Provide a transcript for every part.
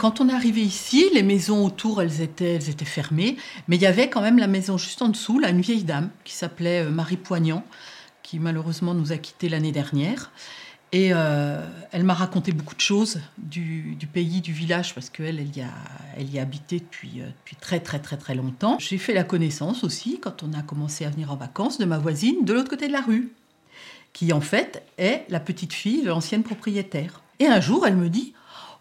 Quand on est arrivé ici, les maisons autour, elles étaient, fermées, mais il y avait quand même la maison juste en dessous, là, une vieille dame qui s'appelait euh, Marie Poignant, qui malheureusement nous a quittés l'année dernière. Et euh, elle m'a raconté beaucoup de choses du, pays, du village, parce qu'elle, elle y a, elle y a habité depuis, euh, depuis très très très très longtemps. J'ai fait la connaissance aussi, quand on a commencé à venir en vacances, de ma voisine de l'autre côté de la rue, qui en fait est la petite fille de l'ancienne propriétaire. Et un jour, elle me dit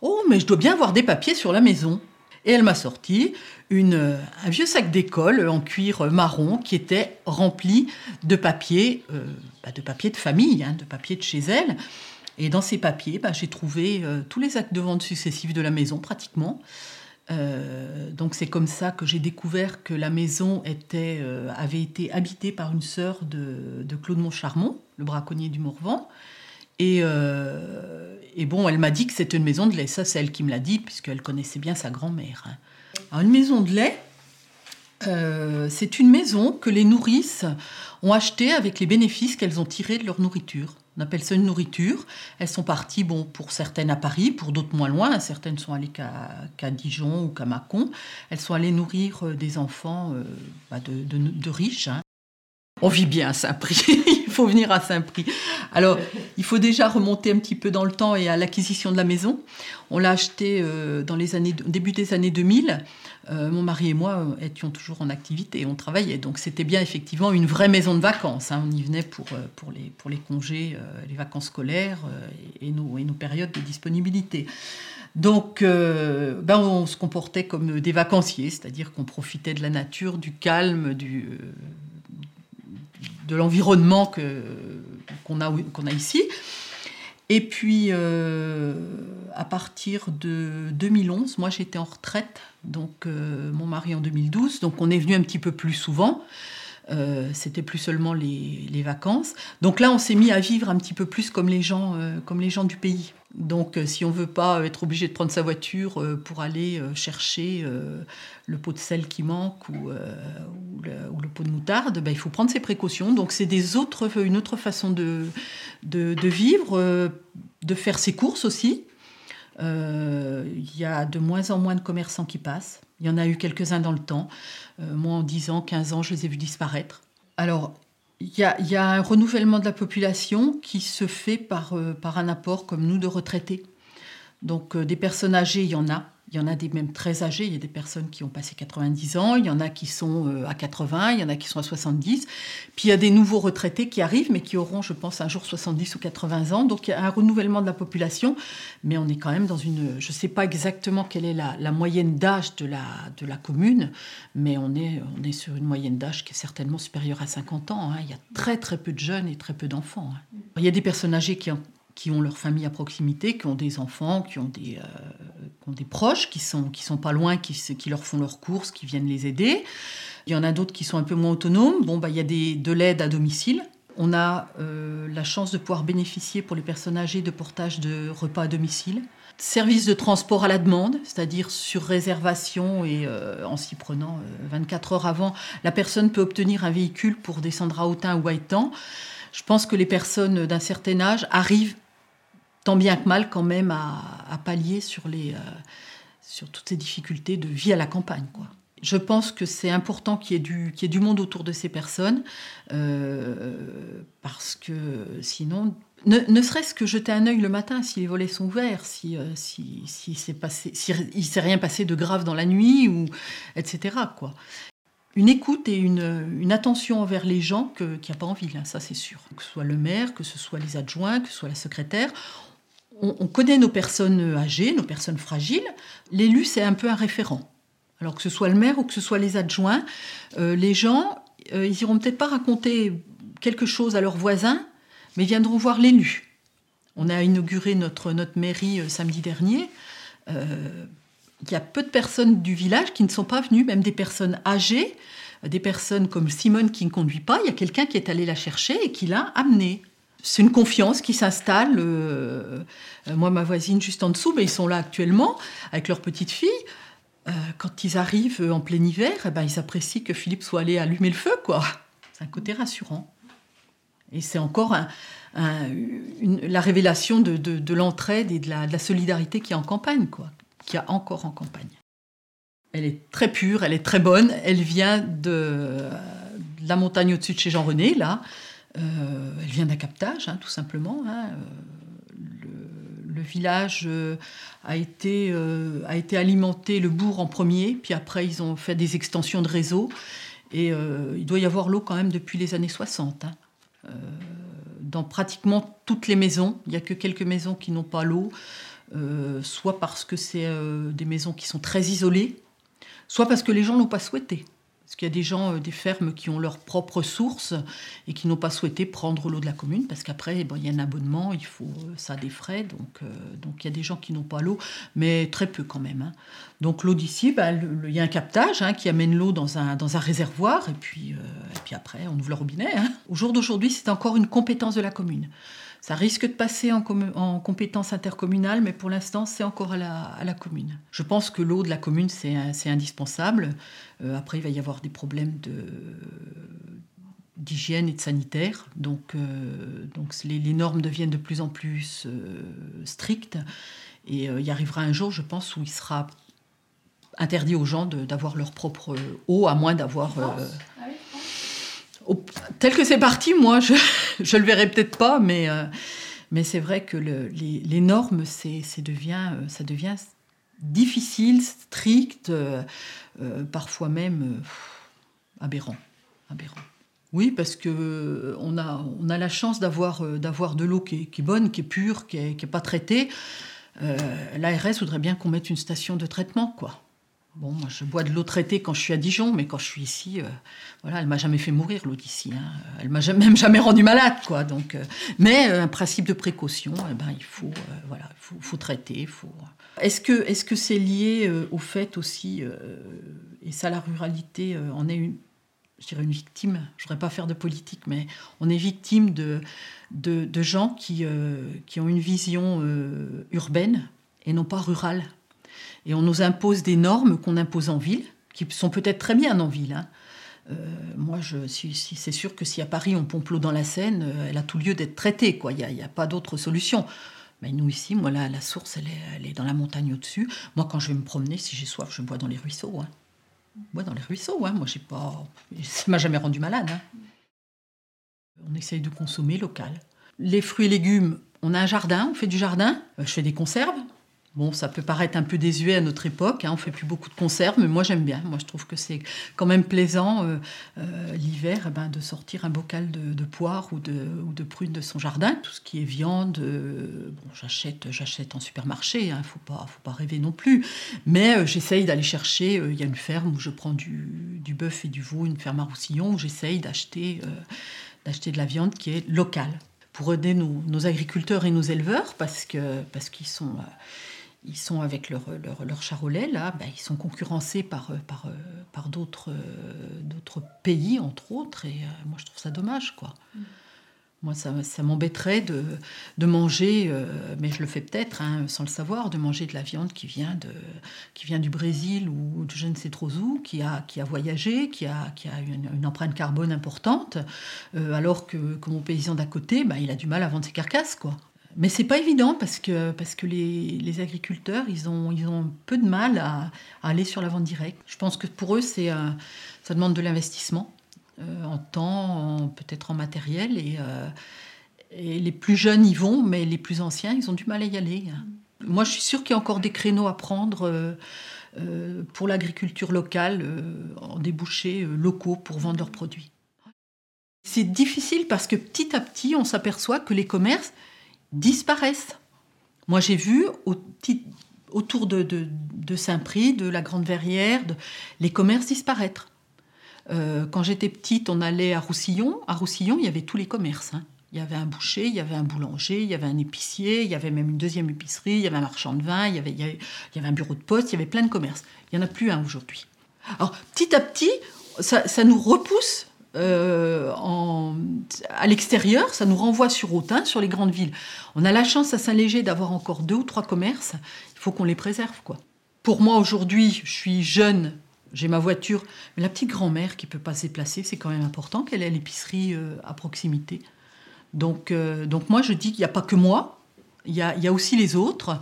Oh, mais je dois bien avoir des papiers sur la maison. Et elle m'a sorti une, un vieux sac d'école en cuir marron qui était rempli de papiers, euh, bah, de papiers de famille, hein, de papiers de chez elle. Et dans ces papiers, bah, j'ai trouvé euh, tous les actes de vente successifs de la maison, pratiquement. Euh, donc c'est comme ça que j'ai découvert que la maison avait été habitée par une sœur de, de Claude Montcharmont, le braconnier du Morvan. Et, et bon, elle m'a dit que c'était une maison de lait. Ça, c'est elle qui me l'a dit, puisqu'elle connaissait bien sa grand-mère. Hein. Alors, une maison de lait, euh, c'est une maison que les nourrices ont achetée avec les bénéfices qu'elles ont tirés de leur nourriture. On appelle ça une nourriture. Elles sont parties, bon, pour certaines à Paris, pour d'autres moins loin. Certaines sont allées qu'à Dijon ou qu'à Mâcon. Elles sont allées nourrir euh, des enfants euh, bah, de, riches. Hein. On vit bien à Saint-Prix. il faut venir à Saint-Prix. Alors, il faut déjà remonter un petit peu dans le temps et à l'acquisition de la maison. On l'a acheté euh, dans les années, début des années 2000. Euh, mon mari et moi euh, étions toujours en activité, on travaillait. Donc, c'était bien effectivement une vraie maison de vacances. Hein. On y venait pour, pour, les, pour les congés, les vacances scolaires et, nos, et nos périodes de disponibilité. Donc, ben on se comportait comme des vacanciers, c'est-à-dire qu'on profitait de la nature, du calme, du, de l'environnement qu'on a, qu'on a ici. Et puis, euh, à partir de 2011, moi j'étais en retraite, donc euh, mon mari en 2012, donc on est venu un petit peu plus souvent. Euh, c'était plus seulement les, vacances. Donc là, on s'est mis à vivre un petit peu plus comme les gens, comme les gens du pays. Donc, euh, si on veut pas être obligé de prendre sa voiture euh, pour aller euh, chercher le pot de sel qui manque ou, le, pot de moutarde, ben, il faut prendre ses précautions. Donc, c'est des autres, une autre façon de, vivre, de faire ses courses aussi. Il y a de moins en moins de commerçants qui passent. Il y en a eu quelques-uns dans le temps. moi, en 10 ans, 15 ans, je les ai vus disparaître. Alors, il y, a, un renouvellement de la population qui se fait par, euh, un apport comme nous de retraités. Donc euh, des personnes âgées, il y en a. Il y en a des même très âgés, il y a des personnes qui ont passé 90 ans, il y en a qui sont euh, à 80, il y en a qui sont à 70. Puis il y a des nouveaux retraités qui arrivent, mais qui auront, je pense, un jour 70 ou 80 ans. Donc il y a un renouvellement de la population, mais on est quand même dans une... Je ne sais pas exactement quelle est la, moyenne d'âge de la, de la commune, mais on est, on est sur une moyenne d'âge qui est certainement supérieure à 50 ans. Hein. Il y a très très peu de jeunes et très peu d'enfants. Hein. Il y a des personnes âgées qui ont qui ont leur famille à proximité, qui ont des enfants, qui ont des, euh, des proches, qui sont, qui sont pas loin, qui, qui leur font leurs courses, qui viennent les aider. Il y en a d'autres qui sont un peu moins autonomes. Bon, bah, il y a des, de l'aide à domicile. On a euh, la chance de pouvoir bénéficier pour les personnes âgées de portage de repas à domicile. Service de transport à la demande, c'est-à-dire sur réservation et euh, en s'y prenant 24 heures avant, la personne peut obtenir un véhicule pour descendre à Autun ou à Étang. Je pense que les personnes d'un certain âge arrivent tant bien que mal quand même à, pallier sur, les, euh, sur toutes ces difficultés de vie à la campagne. Quoi. Je pense que c'est important qu'il y, ait du, y ait du monde autour de ces personnes, euh, parce que sinon, ne, serait-ce que jeter un œil le matin si les volets sont ouverts, si, euh, si, si c'est passé, si il s'est rien passé de grave dans la nuit, ou, etc. Quoi. Une écoute et une, une attention envers les gens qu'il n'y a pas envie, là, ça c'est sûr. Que ce soit le maire, que ce soit les adjoints, que ce soit la secrétaire, on, connaît nos personnes âgées, nos personnes fragiles. L'élu, c'est un peu un référent. Alors que ce soit le maire ou que ce soit les adjoints, euh, les gens, euh, ils iront peut-être pas raconter quelque chose à leurs voisins, mais viendront voir l'élu. On a inauguré notre, notre mairie euh, samedi dernier. Il y a peu de personnes du village qui ne sont pas venues, même des personnes âgées, des personnes comme Simone qui ne conduit pas. Il y a quelqu'un qui est allé la chercher et qui l'a amenée c'est une confiance qui s'installe. Euh, euh, moi, ma voisine juste en dessous, mais ils sont là actuellement avec leur petite fille. Euh, quand ils arrivent en plein hiver, eh ben, ils apprécient que Philippe soit allé allumer le feu, quoi. C'est un côté rassurant. Et c'est encore la révélation de, l'entraide et de la, solidarité qui est en campagne, quoi. qu'il y a encore en campagne. Elle est très pure, elle est très bonne. Elle vient de, la montagne au-dessus de chez Jean-René, là. Euh, elle vient d'un captage, hein, tout simplement. Hein. Le, village euh, a, été, euh, alimenté, le bourg en premier, puis après ils ont fait des extensions de réseau. Et il doit y avoir l'eau quand même depuis les années 60. Hein. dans pratiquement toutes les maisons, il n'y a que quelques maisons qui n'ont pas l'eau, soit parce que c'est des maisons qui sont très isolées, soit parce que les gens l'ont pas souhaité. Parce qu'il y a des gens, euh, des fermes qui ont leurs propres sources et qui n'ont pas souhaité prendre l'eau de la commune parce qu'après, il y a un abonnement, il faut euh, ça a des frais. Donc, euh, donc il y a des gens qui n'ont pas l'eau, mais très peu quand même. Hein. Donc l'eau d'ici, bah, il y a un captage hein, qui amène l'eau dans un, dans un réservoir et puis, et puis après, on ouvre le robinet. Hein. Au jour d'aujourd'hui, c'est encore une compétence de la commune. Ça risque de passer en, en compétence intercommunale, mais pour l'instant, c'est encore à la, commune. Je pense que l'eau de la commune, c'est indispensable. Euh, après, il va y avoir des problèmes d'hygiène et de sanitaire. Donc, euh, donc les, normes deviennent de plus en plus euh, strictes. Et il y arrivera un jour, je pense, où il sera interdit aux gens d'avoir leur propre eau, à moins d'avoir tel que c'est parti, moi, je, je le verrai peut-être pas, mais, euh, c'est vrai que les, normes, euh, ça devient difficile, strict, euh, parfois même aberrant, aberrant. Oui, parce que on a, la chance d'avoir, de l'eau qui est, bonne, qui est pure, qui n'est pas traitée. L'ARS voudrait bien qu'on mette une station de traitement, quoi. Bon, moi, je bois de l'eau traitée quand je suis à Dijon, mais quand je suis ici, euh, voilà, elle m'a jamais fait mourir l'eau d'ici. Hein. Elle m'a même jamais rendu malade, quoi. Donc, euh, mais euh, un principe de précaution, eh ben, il faut, voilà, faut, faut, traiter. Faut. Est-ce que, est-ce que c'est lié au fait aussi, et ça, la ruralité en est une, je une victime? Je voudrais pas faire de politique, mais on est victime de, de, de gens qui, qui ont une vision urbaine et non pas rurale. Et on nous impose des normes qu'on impose en ville, qui sont peut-être très bien en ville. Hein. Euh, moi, c'est sûr que si à Paris on pompe l'eau dans la Seine, euh, elle a tout lieu d'être traitée. Il n'y a, pas d'autre solution. Mais nous ici, moi, la, source, elle est, dans la montagne au-dessus. Moi, quand je vais me promener, si j'ai soif, je bois dans les ruisseaux. Hein. Bois dans les ruisseaux. Hein. Moi, j'ai pas, ça m'a jamais rendu malade. Hein. On essaye de consommer local. Les fruits et légumes, on a un jardin, on fait du jardin. Euh, je fais des conserves. Bon, ça peut paraître un peu désuet à notre époque, hein, on fait plus beaucoup de conserves, mais moi j'aime bien. Moi je trouve que c'est quand même plaisant euh, euh, l'hiver eh ben, de sortir un bocal de, poire ou de, de prunes de son jardin. Tout ce qui est viande, euh, bon, j'achète, j'achète en supermarché, il hein, faut pas, faut pas rêver non plus. Mais j'essaye d'aller chercher, il y a une ferme où je prends du, du bœuf et du veau, une ferme à Roussillon, où j'essaye d'acheter, d'acheter de la viande qui est locale pour aider nos, nos, agriculteurs et nos éleveurs parce que parce qu'ils sont ils sont avec leur, leur, charolais, là, ben, ils sont concurrencés par, par, par d'autres, d'autres pays, entre autres, et euh, moi je trouve ça dommage, quoi. Mm. Moi, ça, ça m'embêterait de, de manger, euh, mais je le fais peut-être hein, sans le savoir, de manger de la viande qui vient, de, qui vient du Brésil ou de je ne sais trop où, qui a, qui a voyagé, qui a, qui a une, empreinte carbone importante, euh, alors que, que, mon paysan d'à côté, ben, il a du mal à vendre ses carcasses, quoi. Mais c'est pas évident parce que, parce que les, les, agriculteurs, ils ont, ils ont peu de mal à, aller sur la vente directe. Je pense que pour eux, euh, ça demande de l'investissement euh, en temps, peut-être en matériel. Et, euh, et, les plus jeunes y vont, mais les plus anciens, ils ont du mal à y aller. Moi, je suis sûre qu'il y a encore des créneaux à prendre pour l'agriculture locale, en débouchés locaux pour vendre leurs produits. C'est difficile parce que petit à petit, on s'aperçoit que les commerces, disparaissent. Moi, j'ai vu autour de, Saint-Prix, de la Grande Verrière, les commerces disparaître. Euh, quand j'étais petite, on allait à Roussillon. À Roussillon, il y avait tous les commerces. Hein. Il y avait un boucher, il y avait un boulanger, il y avait un épicier, il y avait même une deuxième épicerie, il y avait un marchand de vin, il y avait, il y avait un bureau de poste, il y avait plein de commerces. Il n'y en a plus un aujourd'hui. Alors, petit à petit, ça nous repousse euh, à l'extérieur, ça nous renvoie sur Autun, sur les grandes villes. On a la chance à Saint-Léger d'avoir encore deux ou trois commerces. Il faut qu'on les préserve, quoi. Pour moi, aujourd'hui, je suis jeune, j'ai ma voiture, mais la petite grand-mère qui peut pas se déplacer, c'est quand même important qu'elle ait l'épicerie euh, à proximité. Donc, euh, donc moi, je dis qu'il n'y a pas que moi, il y a, il y a aussi les autres.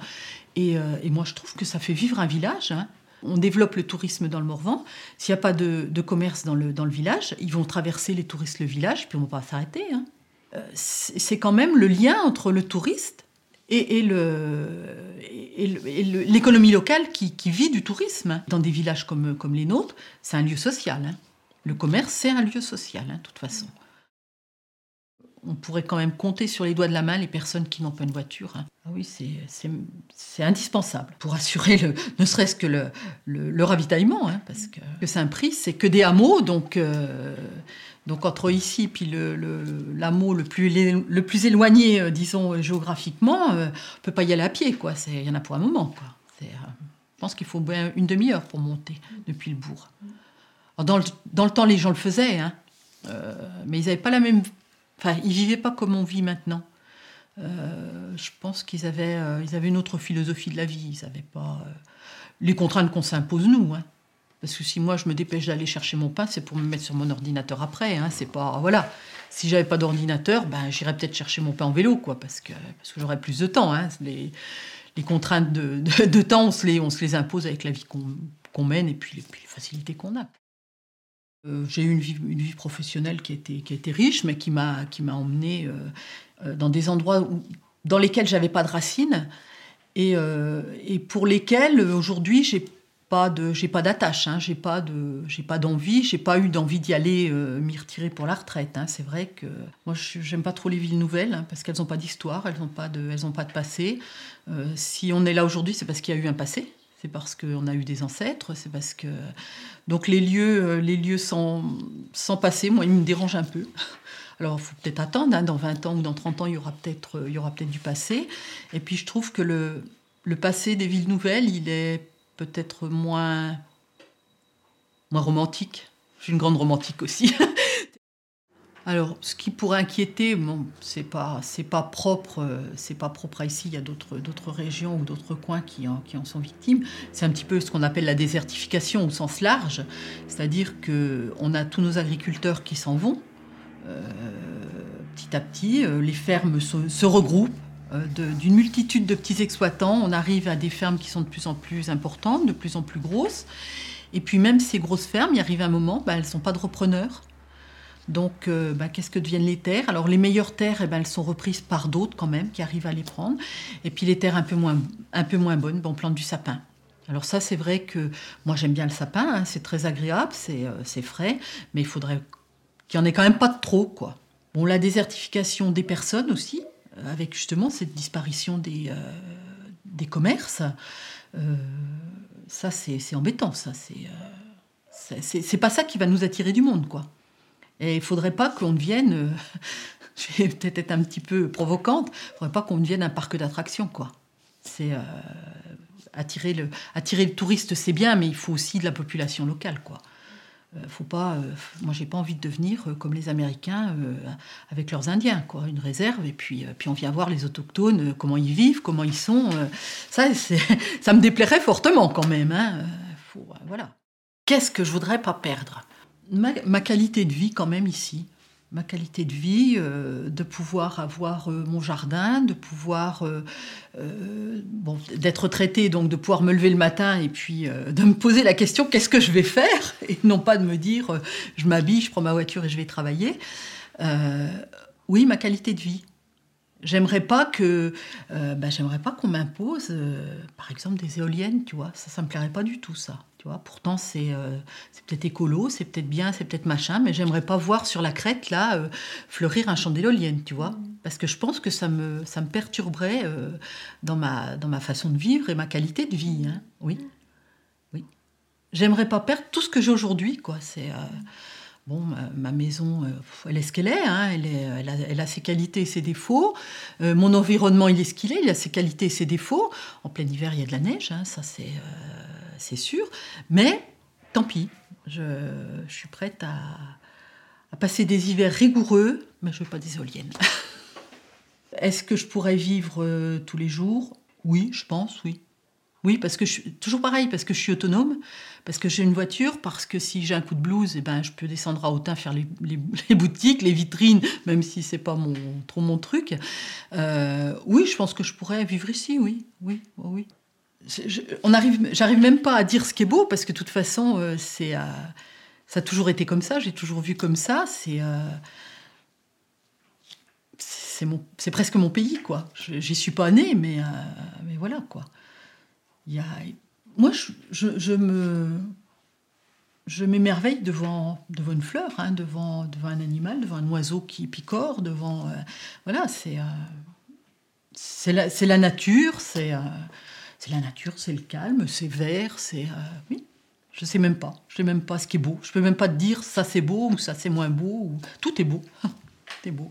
Et, moi, je trouve que ça fait vivre un village. Hein. On développe le tourisme dans le Morvan. S'il n'y a pas de, commerce dans le, dans le village, ils vont traverser les touristes le village, puis on ne va pas s'arrêter. Hein. C'est quand même le lien entre le touriste et, l'économie locale qui, vit du tourisme. Dans des villages comme, comme les nôtres, c'est un lieu social. Hein. Le commerce, c'est un lieu social, hein, de toute façon. On pourrait quand même compter sur les doigts de la main les personnes qui n'ont pas une voiture. Hein. Ah oui, c'est indispensable pour assurer le, ne serait-ce que le, le, ravitaillement, parce que, c'est un prix, c'est que des hameaux, donc euh, donc entre ici et le, l'amour le, plus, le plus éloigné, euh, disons, géographiquement, euh, on ne peut pas y aller à pied. quoi. Il y en a pour un moment. Quoi. Je pense qu'il faut bien une demi-heure pour monter depuis le bourg. dans, le, dans, le, temps, les gens le faisaient, hein. mais ils n'avaient pas la même... Enfin, ils vivaient pas comme on vit maintenant. je pense qu'ils avaient, ils avaient une autre philosophie de la vie. Ils n'avaient pas les contraintes qu'on s'impose nous. Hein. Parce que si moi je me dépêche d'aller chercher mon pain, c'est pour me mettre sur mon ordinateur après. Hein, c'est pas voilà. Si j'avais pas d'ordinateur, ben j'irais peut-être chercher mon pain en vélo, quoi, parce que parce que j'aurais plus de temps. Hein. Les, les, contraintes de, de, temps, on se les on se les impose avec la vie qu'on mène et puis, les facilités qu'on a. Euh, j'ai eu une vie, professionnelle qui était qui riche, mais qui m'a qui m'a emmené euh, euh, dans des endroits dans lesquels j'avais pas de racines et, pour lesquels aujourd'hui j'ai pas pas d'attache hein, j'ai pas de j'ai pas d'envie. J'ai pas eu d'envie d'y aller m'y retirer pour la retraite hein. c'est vrai que moi j'aime pas trop les villes nouvelles hein, parce qu'elles n'ont pas d'histoire elles n'ont pas de elles ont pas de passé. Si on est là aujourd'hui c'est parce qu'il y a eu un passé c'est parce qu'on a eu des ancêtres c'est parce que donc les lieux euh, les lieux sans sans passé moi ils me dérangent un peu alors, il faut peut-être attendre, dans 20 ans ou dans 30 ans, il y aura peut-être aura peut-être du passé. Et puis, je trouve que le, le passé des villes nouvelles, il est peut-être moins, moins romantique. Je suis une grande romantique aussi. Alors, ce qui pourrait inquiéter, bon, c'est pas, propre, c'est pas propre à ici. Il y a d'autres, régions ou d'autres coins qui en, sont victimes. C'est un petit peu ce qu'on appelle la désertification au sens large, c'est-à-dire que on a tous nos agriculteurs qui s'en vont. Euh, petit à petit, euh, les fermes se regroupent euh, d'une multitude de petits exploitants, on arrive à des fermes qui sont de plus en plus importantes, de plus en plus grosses. Et puis même ces grosses fermes, il arrive un moment, bah, elles ne sont pas de repreneurs. Donc, euh, bah, qu'est-ce que deviennent les terres? Alors, les meilleures terres, eh ben, elles sont reprises par d'autres quand même, qui arrivent à les prendre. Et puis, les terres un peu moins, bonnes, bon, on plante du sapin. Alors ça, c'est vrai que moi, j'aime bien le sapin, hein, c'est très agréable, euh, c'est frais, mais il faudrait qu'il n'y en ait quand même pas de trop, quoi. Bon, la désertification des personnes aussi, avec justement cette disparition des, euh, des commerces. Euh, ça, c'est embêtant, ça. Euh, c'est pas ça qui va nous attirer du monde, quoi. Et il faudrait pas qu'on devienne, je vais peut-être être un petit peu provocante, il faudrait pas qu'on devienne un parc d'attractions, quoi. C'est attirer le, attirer le touriste, c'est bien, mais il faut aussi de la population locale, quoi. Euh, faut pas, euh, moi, j'ai pas envie de devenir euh, comme les Américains avec leurs Indiens, quoi, une réserve. Et puis, puis on vient voir les autochtones, comment ils vivent, comment ils sont. ça, ça me déplairait fortement quand même. Hein. voilà. Qu'est-ce que je voudrais pas perdre? Ma, qualité de vie quand même ici ma qualité de vie, euh, de pouvoir avoir euh, mon jardin, de pouvoir euh, bon, d'être traité, donc de pouvoir me lever le matin et puis de me poser la question qu'est-ce que je vais faire? Et non pas de me dire je m'habille, je prends ma voiture et je vais travailler. oui, ma qualité de vie. J'aimerais pas que, ben, j'aimerais pas qu'on m'impose, par exemple, des éoliennes, tu vois. Ça, ça me plairait pas du tout, ça. Pourtant, euh, c'est peut-être écolo, c'est peut-être bien, c'est peut-être machin, mais j'aimerais pas voir sur la crête, là, euh, fleurir un champ tu vois. Mm. Parce que je pense que ça me, ça me perturberait euh, dans, ma, dans ma façon de vivre et ma qualité de vie. Hein. Oui. Oui. J'aimerais pas perdre tout ce que j'ai aujourd'hui, quoi. C'est. Bon, ma, maison, elle est ce qu'elle est, hein. elle, est elle, a, ses qualités et ses défauts. mon environnement, il est ce qu'il est, il a ses qualités et ses défauts. En plein hiver, il y a de la neige, hein. ça c'est c'est sûr. Mais tant pis, je, suis prête à, passer des hivers rigoureux, mais je ne veux pas des. Est-ce que je pourrais vivre euh, tous les jours? Oui, je pense, oui. Oui, parce que je suis toujours pareil, parce que je suis autonome, parce que j'ai une voiture, parce que si j'ai un coup de blues, eh ben, je peux descendre à Autun faire les, boutiques, les vitrines, même si c'est pas mon, trop mon truc. Euh, oui, je pense que je pourrais vivre ici, oui, oui, oui. J'arrive même pas à dire ce qui est beau parce que de toute façon, euh, euh, ça a toujours été comme ça. J'ai toujours vu comme ça. C'est, euh, c'est presque mon pays, quoi. J'y suis pas née, mais, mais voilà, quoi. Y a, moi, je, me, je m'émerveille devant, devant une fleur, hein, devant, devant un animal, devant un oiseau qui picore, devant, voilà, c'est, c'est la, la nature, c'est c'est la nature, c'est le calme, c'est vert, c'est... Euh, oui, je sais même pas. Je sais même pas ce qui est beau. Je peux même pas te dire ça c'est beau ou ça c'est moins beau. Ou... Tout est beau. Tout est beau.